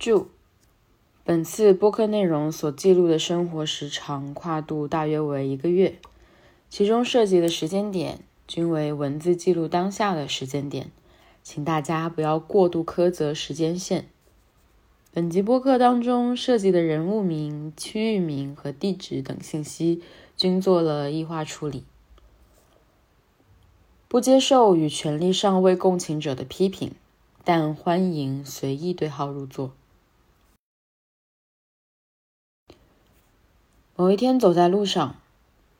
注：本次播客内容所记录的生活时长跨度大约为一个月，其中涉及的时间点均为文字记录当下的时间点，请大家不要过度苛责时间线。本集播客当中涉及的人物名、区域名和地址等信息均做了异化处理，不接受与权力上位共情者的批评，但欢迎随意对号入座。某一天走在路上，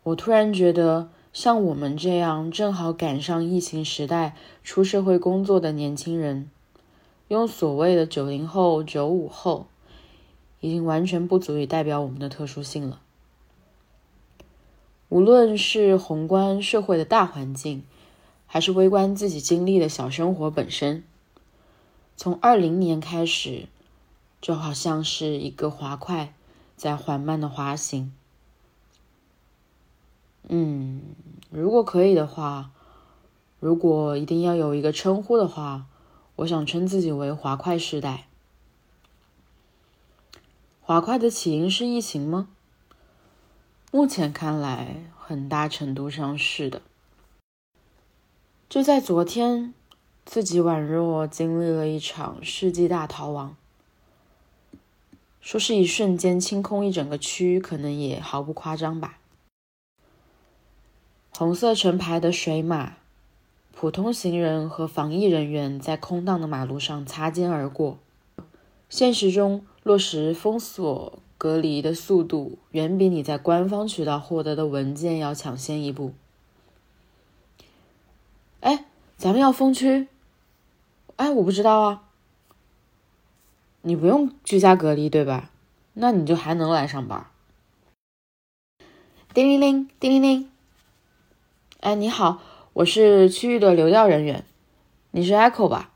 我突然觉得，像我们这样正好赶上疫情时代出社会工作的年轻人，用所谓的“九零后”“九五后”，已经完全不足以代表我们的特殊性了。无论是宏观社会的大环境，还是微观自己经历的小生活本身，从二零年开始，就好像是一个滑块。在缓慢的滑行。嗯，如果可以的话，如果一定要有一个称呼的话，我想称自己为“滑块时代”。滑块的起因是疫情吗？目前看来，很大程度上是的。就在昨天，自己宛若经历了一场世纪大逃亡。说是一瞬间清空一整个区，可能也毫不夸张吧。红色成排的水马、普通行人和防疫人员在空荡的马路上擦肩而过。现实中落实封锁隔离的速度，远比你在官方渠道获得的文件要抢先一步。哎，咱们要封区？哎，我不知道啊。你不用居家隔离，对吧？那你就还能来上班。叮铃铃，叮铃铃。哎，你好，我是区域的流调人员，你是 Echo 吧？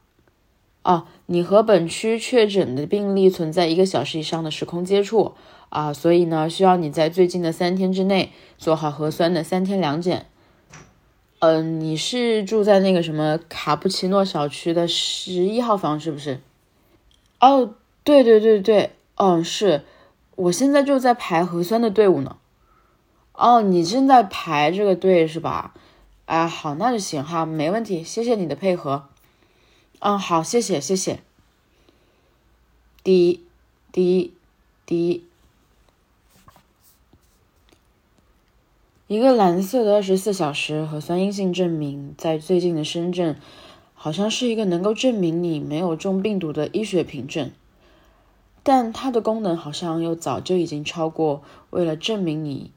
哦，你和本区确诊的病例存在一个小时以上的时空接触啊，所以呢，需要你在最近的三天之内做好核酸的三天两检。嗯，你是住在那个什么卡布奇诺小区的十一号房是不是？哦，对对对对，嗯，是，我现在就在排核酸的队伍呢。哦，你正在排这个队是吧？啊，好，那就行哈，没问题，谢谢你的配合。嗯，好，谢谢谢谢。第一，第一，第一，一个蓝色的二十四小时核酸阴性证明，在最近的深圳。好像是一个能够证明你没有中病毒的医学凭证，但它的功能好像又早就已经超过为了证明你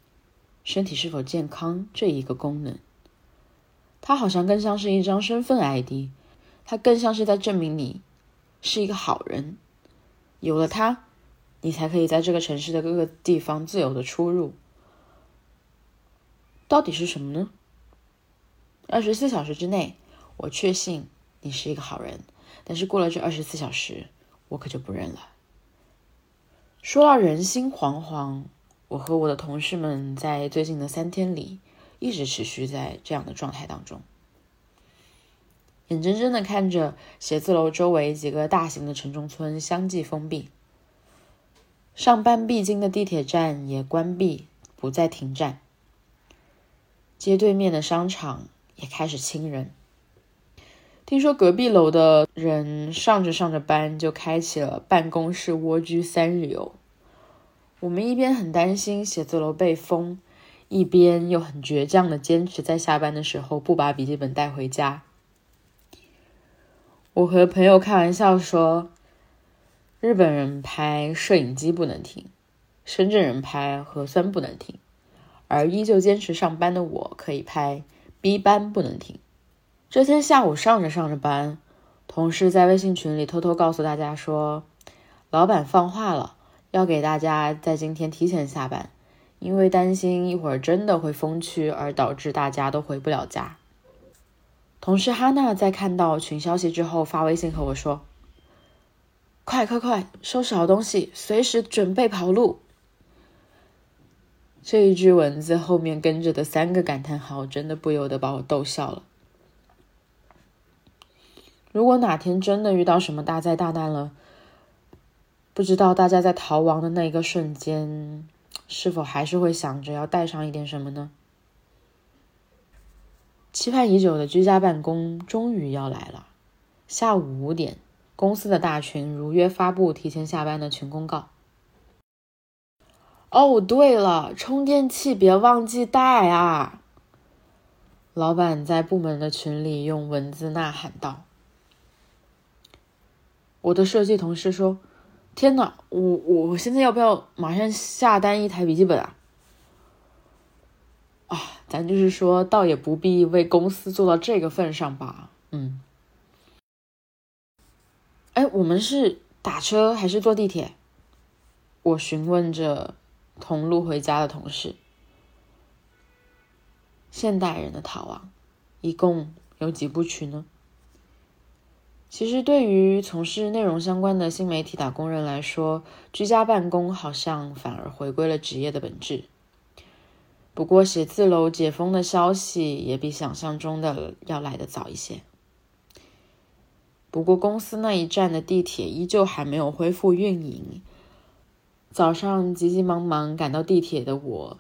身体是否健康这一个功能。它好像更像是一张身份 ID，它更像是在证明你是一个好人。有了它，你才可以在这个城市的各个地方自由的出入。到底是什么呢？二十四小时之内，我确信。你是一个好人，但是过了这二十四小时，我可就不认了。说到人心惶惶，我和我的同事们在最近的三天里，一直持续在这样的状态当中，眼睁睁的看着写字楼周围几个大型的城中村相继封闭，上班必经的地铁站也关闭，不再停站，街对面的商场也开始清人。听说隔壁楼的人上着上着班就开启了办公室蜗居三日游。我们一边很担心写字楼被封，一边又很倔强的坚持在下班的时候不把笔记本带回家。我和朋友开玩笑说，日本人拍摄影机不能停，深圳人拍核酸不能停，而依旧坚持上班的我可以拍 B 班不能停。这天下午上着上着班，同事在微信群里偷偷告诉大家说，老板放话了，要给大家在今天提前下班，因为担心一会儿真的会封区，而导致大家都回不了家。同事哈娜在看到群消息之后发微信和我说：“快快快，收拾好东西，随时准备跑路。”这一句文字后面跟着的三个感叹号，真的不由得把我逗笑了。如果哪天真的遇到什么大灾大难了，不知道大家在逃亡的那一个瞬间，是否还是会想着要带上一点什么呢？期盼已久的居家办公终于要来了。下午五点，公司的大群如约发布提前下班的群公告。哦，对了，充电器别忘记带啊！老板在部门的群里用文字呐喊道。我的设计同事说：“天哪，我我我现在要不要马上下单一台笔记本啊？”啊，咱就是说，倒也不必为公司做到这个份上吧。嗯。哎，我们是打车还是坐地铁？我询问着同路回家的同事。现代人的逃亡，一共有几部曲呢？其实，对于从事内容相关的新媒体打工人来说，居家办公好像反而回归了职业的本质。不过，写字楼解封的消息也比想象中的要来得早一些。不过，公司那一站的地铁依旧还没有恢复运营。早上急急忙忙赶到地铁的我，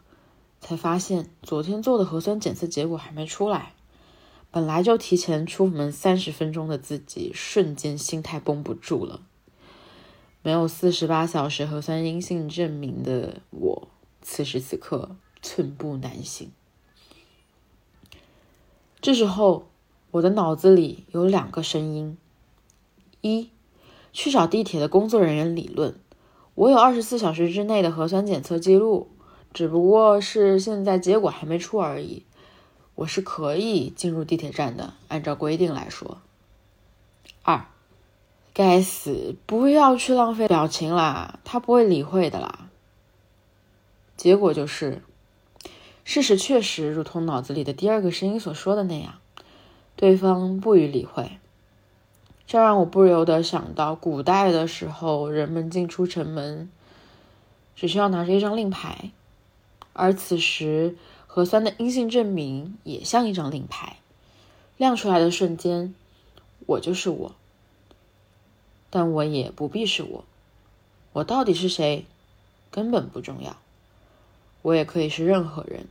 才发现昨天做的核酸检测结果还没出来。本来就提前出门三十分钟的自己，瞬间心态绷不住了。没有四十八小时核酸阴性证明的我，此时此刻寸步难行。这时候，我的脑子里有两个声音：一，去找地铁的工作人员理论，我有二十四小时之内的核酸检测记录，只不过是现在结果还没出而已。我是可以进入地铁站的，按照规定来说。二，该死，不要去浪费表情啦，他不会理会的啦。结果就是，事实确实如同脑子里的第二个声音所说的那样，对方不予理会。这让我不由得想到，古代的时候，人们进出城门只需要拿着一张令牌，而此时。核酸的阴性证明也像一张令牌，亮出来的瞬间，我就是我。但我也不必是我，我到底是谁，根本不重要。我也可以是任何人。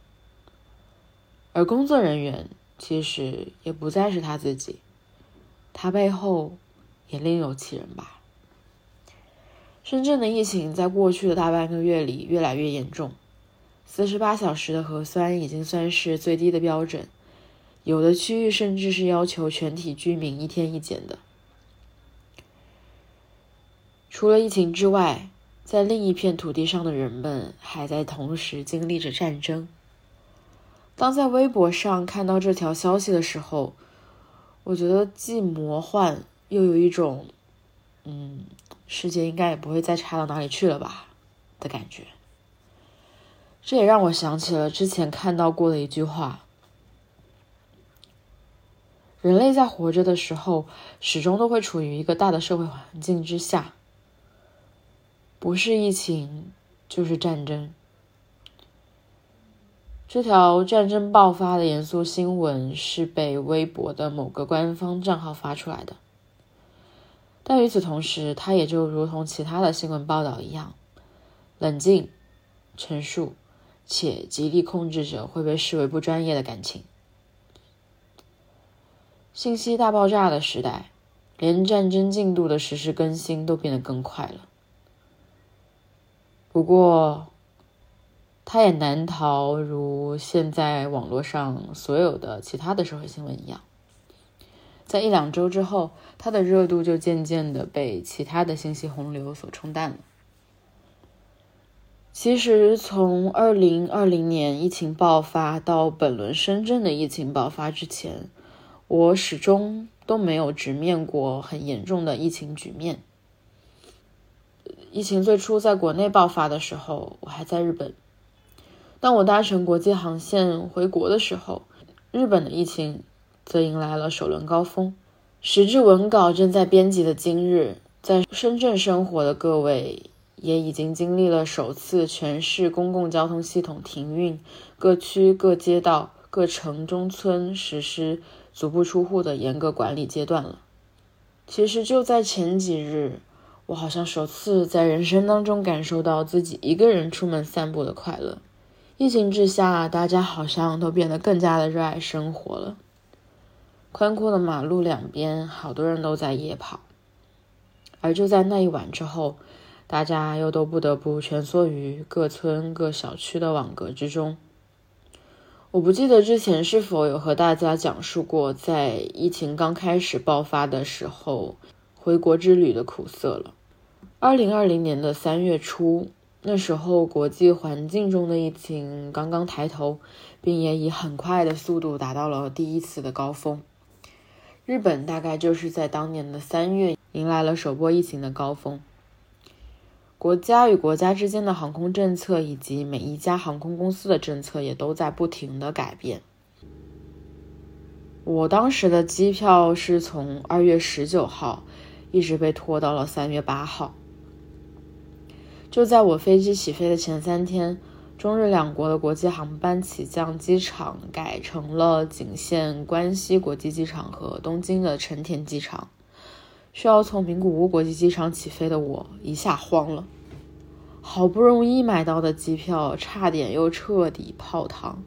而工作人员其实也不再是他自己，他背后也另有其人吧。深圳的疫情在过去的大半个月里越来越严重。四十八小时的核酸已经算是最低的标准，有的区域甚至是要求全体居民一天一检的。除了疫情之外，在另一片土地上的人们还在同时经历着战争。当在微博上看到这条消息的时候，我觉得既魔幻又有一种，嗯，世界应该也不会再差到哪里去了吧的感觉。这也让我想起了之前看到过的一句话：人类在活着的时候，始终都会处于一个大的社会环境之下，不是疫情就是战争。这条战争爆发的严肃新闻是被微博的某个官方账号发出来的，但与此同时，它也就如同其他的新闻报道一样，冷静陈述。且极力控制着会被视为不专业的感情。信息大爆炸的时代，连战争进度的实时更新都变得更快了。不过，它也难逃如现在网络上所有的其他的社会新闻一样，在一两周之后，它的热度就渐渐的被其他的信息洪流所冲淡了。其实，从二零二零年疫情爆发到本轮深圳的疫情爆发之前，我始终都没有直面过很严重的疫情局面。疫情最初在国内爆发的时候，我还在日本。当我搭乘国际航线回国的时候，日本的疫情则迎来了首轮高峰。时至文稿正在编辑的今日，在深圳生活的各位。也已经经历了首次全市公共交通系统停运，各区各街道各城中村实施足不出户的严格管理阶段了。其实就在前几日，我好像首次在人生当中感受到自己一个人出门散步的快乐。疫情之下，大家好像都变得更加的热爱生活了。宽阔的马路两边，好多人都在夜跑。而就在那一晚之后，大家又都不得不蜷缩于各村各小区的网格之中。我不记得之前是否有和大家讲述过，在疫情刚开始爆发的时候，回国之旅的苦涩了。二零二零年的三月初，那时候国际环境中的疫情刚刚抬头，并也以很快的速度达到了第一次的高峰。日本大概就是在当年的三月迎来了首波疫情的高峰。国家与国家之间的航空政策以及每一家航空公司的政策也都在不停的改变。我当时的机票是从二月十九号一直被拖到了三月八号。就在我飞机起飞的前三天。中日两国的国际航班起降机场改成了仅限关西国际机场和东京的成田机场。需要从名古屋国际机场起飞的我一下慌了，好不容易买到的机票差点又彻底泡汤。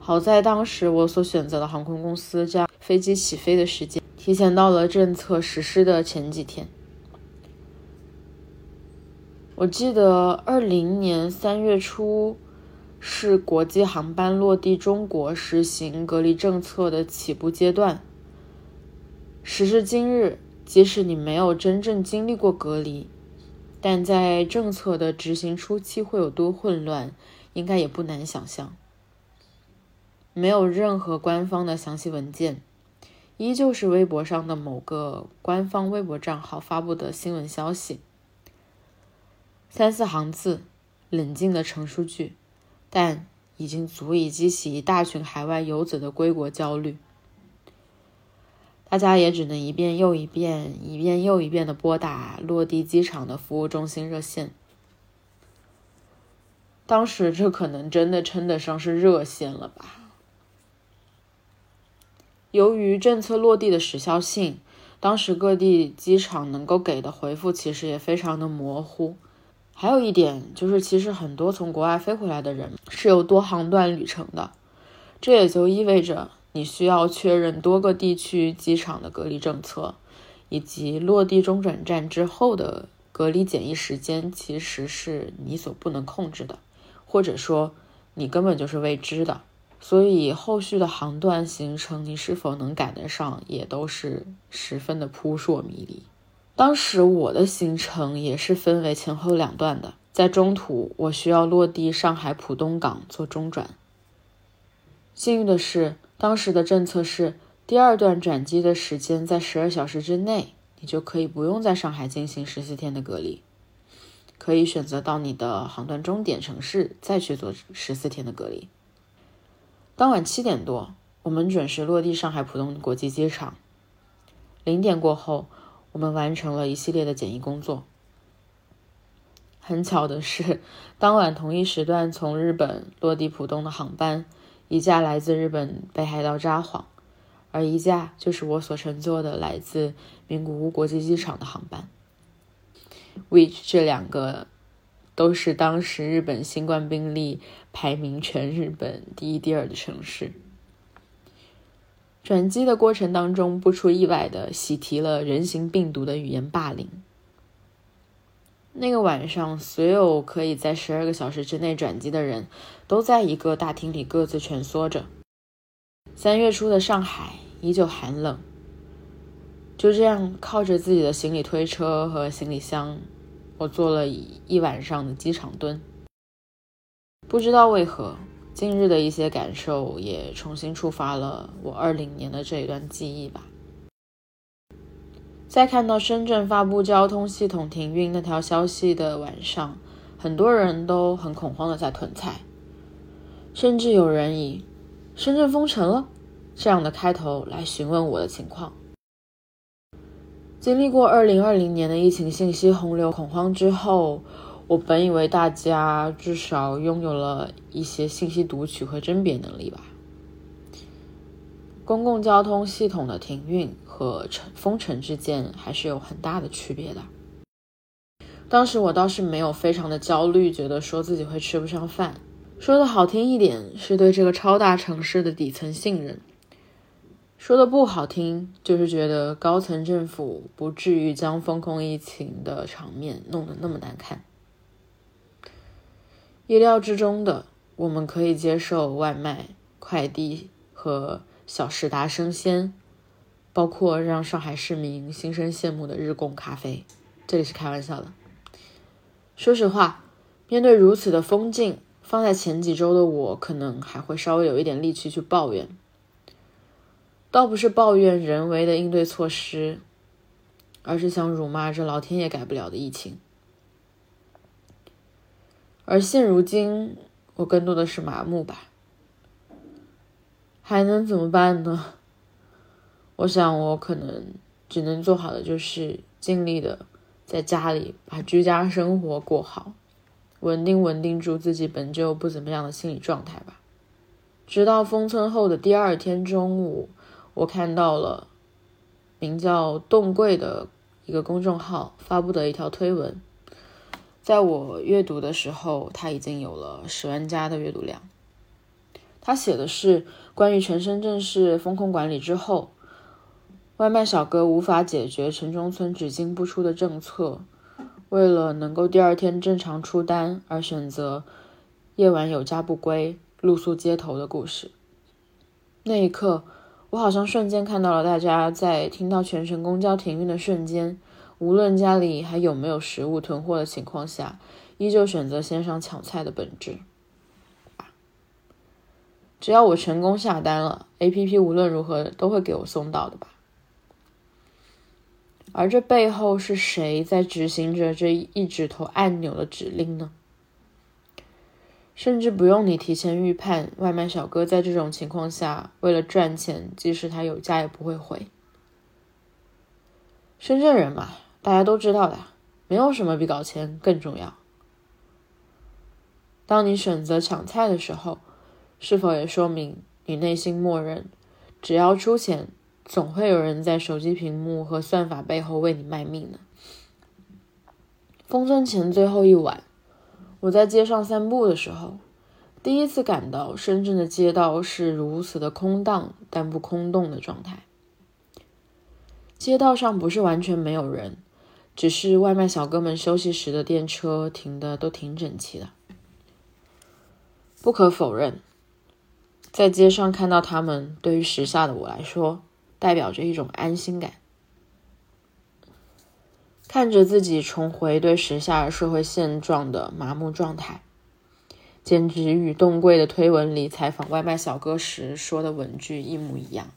好在当时我所选择的航空公司将飞机起飞的时间提前到了政策实施的前几天。我记得二零年三月初是国际航班落地中国实行隔离政策的起步阶段。时至今日，即使你没有真正经历过隔离，但在政策的执行初期会有多混乱，应该也不难想象。没有任何官方的详细文件，依旧是微博上的某个官方微博账号发布的新闻消息。三四行字，冷静的陈述句，但已经足以激起一大群海外游子的归国焦虑。大家也只能一遍又一遍、一遍又一遍的拨打落地机场的服务中心热线。当时这可能真的称得上是热线了吧？由于政策落地的时效性，当时各地机场能够给的回复其实也非常的模糊。还有一点就是，其实很多从国外飞回来的人是有多航段旅程的，这也就意味着你需要确认多个地区机场的隔离政策，以及落地中转站之后的隔离检疫时间，其实是你所不能控制的，或者说你根本就是未知的。所以后续的航段行程，你是否能赶得上，也都是十分的扑朔迷离。当时我的行程也是分为前后两段的，在中途我需要落地上海浦东港做中转。幸运的是，当时的政策是第二段转机的时间在十二小时之内，你就可以不用在上海进行十四天的隔离，可以选择到你的航段终点城市再去做十四天的隔离。当晚七点多，我们准时落地上海浦东国际机场。零点过后。我们完成了一系列的检疫工作。很巧的是，当晚同一时段从日本落地浦东的航班，一架来自日本北海道札幌，而一架就是我所乘坐的来自名古屋国际机场的航班。which 这两个都是当时日本新冠病例排名全日本第一、第二的城市。转机的过程当中，不出意外的喜提了人形病毒的语言霸凌。那个晚上，所有可以在十二个小时之内转机的人，都在一个大厅里各自蜷缩着。三月初的上海依旧寒冷，就这样靠着自己的行李推车和行李箱，我做了一晚上的机场蹲。不知道为何。近日的一些感受也重新触发了我二零年的这一段记忆吧。在看到深圳发布交通系统停运那条消息的晚上，很多人都很恐慌的在囤菜，甚至有人以“深圳封城了”这样的开头来询问我的情况。经历过二零二零年的疫情信息洪流恐慌之后。我本以为大家至少拥有了一些信息读取和甄别能力吧。公共交通系统的停运和城封城之间还是有很大的区别的。当时我倒是没有非常的焦虑，觉得说自己会吃不上饭。说的好听一点，是对这个超大城市的底层信任；说的不好听，就是觉得高层政府不至于将风控疫情的场面弄得那么难看。意料之中的，我们可以接受外卖、快递和小时达生鲜，包括让上海市民心生羡慕的日供咖啡。这里是开玩笑的。说实话，面对如此的风景，放在前几周的我，可能还会稍微有一点力气去抱怨。倒不是抱怨人为的应对措施，而是想辱骂这老天爷改不了的疫情。而现如今，我更多的是麻木吧。还能怎么办呢？我想，我可能只能做好的就是尽力的。在家里把居家生活过好，稳定稳定住自己本就不怎么样的心理状态吧。直到封村后的第二天中午，我看到了名叫“冻柜”的一个公众号发布的一条推文，在我阅读的时候，它已经有了十万加的阅读量。他写的是关于全深圳市风控管理之后。外卖小哥无法解决城中村只进不出的政策，为了能够第二天正常出单而选择夜晚有家不归、露宿街头的故事。那一刻，我好像瞬间看到了大家在听到全城公交停运的瞬间，无论家里还有没有食物囤货的情况下，依旧选择线上抢菜的本质。只要我成功下单了，APP 无论如何都会给我送到的吧。而这背后是谁在执行着这一指头按钮的指令呢？甚至不用你提前预判，外卖小哥在这种情况下为了赚钱，即使他有家也不会回。深圳人嘛，大家都知道的，没有什么比搞钱更重要。当你选择抢菜的时候，是否也说明你内心默认，只要出钱？总会有人在手机屏幕和算法背后为你卖命呢。封村前最后一晚，我在街上散步的时候，第一次感到深圳的街道是如此的空荡但不空洞的状态。街道上不是完全没有人，只是外卖小哥们休息时的电车停的都挺整齐的。不可否认，在街上看到他们，对于时下的我来说。代表着一种安心感，看着自己重回对时下社会现状的麻木状态，简直与冻柜的推文里采访外卖小哥时说的文句一模一样。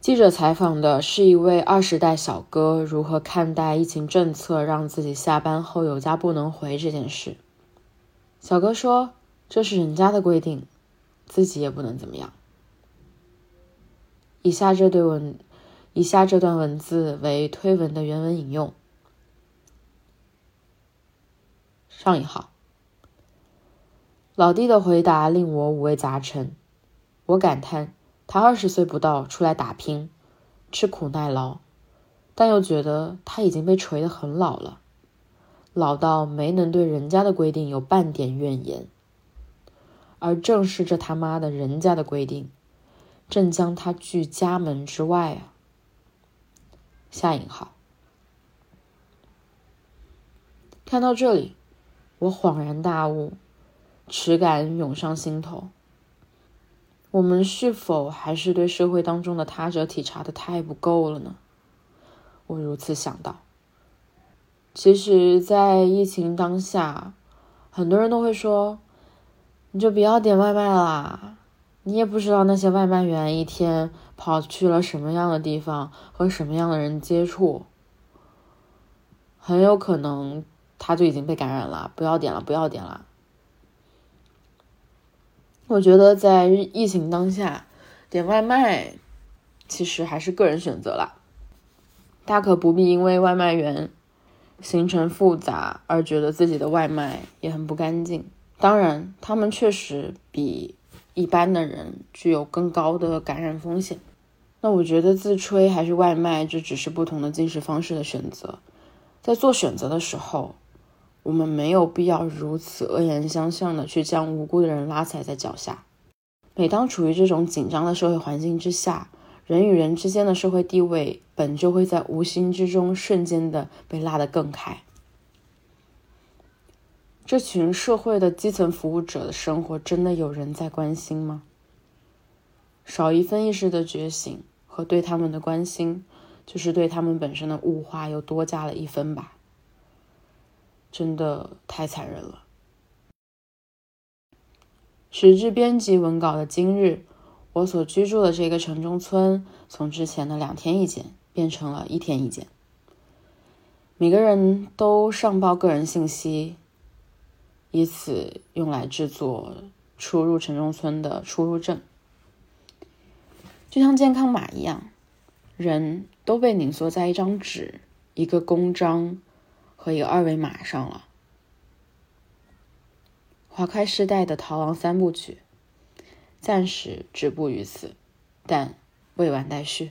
记者采访的是一位二十代小哥如何看待疫情政策让自己下班后有家不能回这件事。小哥说：“这是人家的规定，自己也不能怎么样。”以下这对文，以下这段文字为推文的原文引用。上一号。老弟的回答令我五味杂陈，我感叹他二十岁不到出来打拼，吃苦耐劳，但又觉得他已经被锤得很老了，老到没能对人家的规定有半点怨言，而正是这他妈的人家的规定。正将他拒家门之外啊！下引号。看到这里，我恍然大悟，耻感涌上心头。我们是否还是对社会当中的他者体察的太不够了呢？我如此想到。其实，在疫情当下，很多人都会说：“你就不要点外卖啦。”你也不知道那些外卖员一天跑去了什么样的地方，和什么样的人接触，很有可能他就已经被感染了。不要点了，不要点了。我觉得在疫情当下，点外卖其实还是个人选择了，大可不必因为外卖员行程复杂而觉得自己的外卖也很不干净。当然，他们确实比。一般的人具有更高的感染风险，那我觉得自吹还是外卖，这只是不同的进食方式的选择。在做选择的时候，我们没有必要如此恶言相向的去将无辜的人拉踩在脚下。每当处于这种紧张的社会环境之下，人与人之间的社会地位本就会在无形之中瞬间的被拉得更开。这群社会的基层服务者的生活，真的有人在关心吗？少一分意识的觉醒和对他们的关心，就是对他们本身的物化又多加了一分吧。真的太残忍了。时至编辑文稿的今日，我所居住的这个城中村，从之前的两天一检变成了一天一检。每个人都上报个人信息，以此用来制作出入城中村的出入证。就像健康码一样，人都被凝缩在一张纸、一个公章和一个二维码上了。划开世代的逃亡三部曲，暂时止步于此，但未完待续。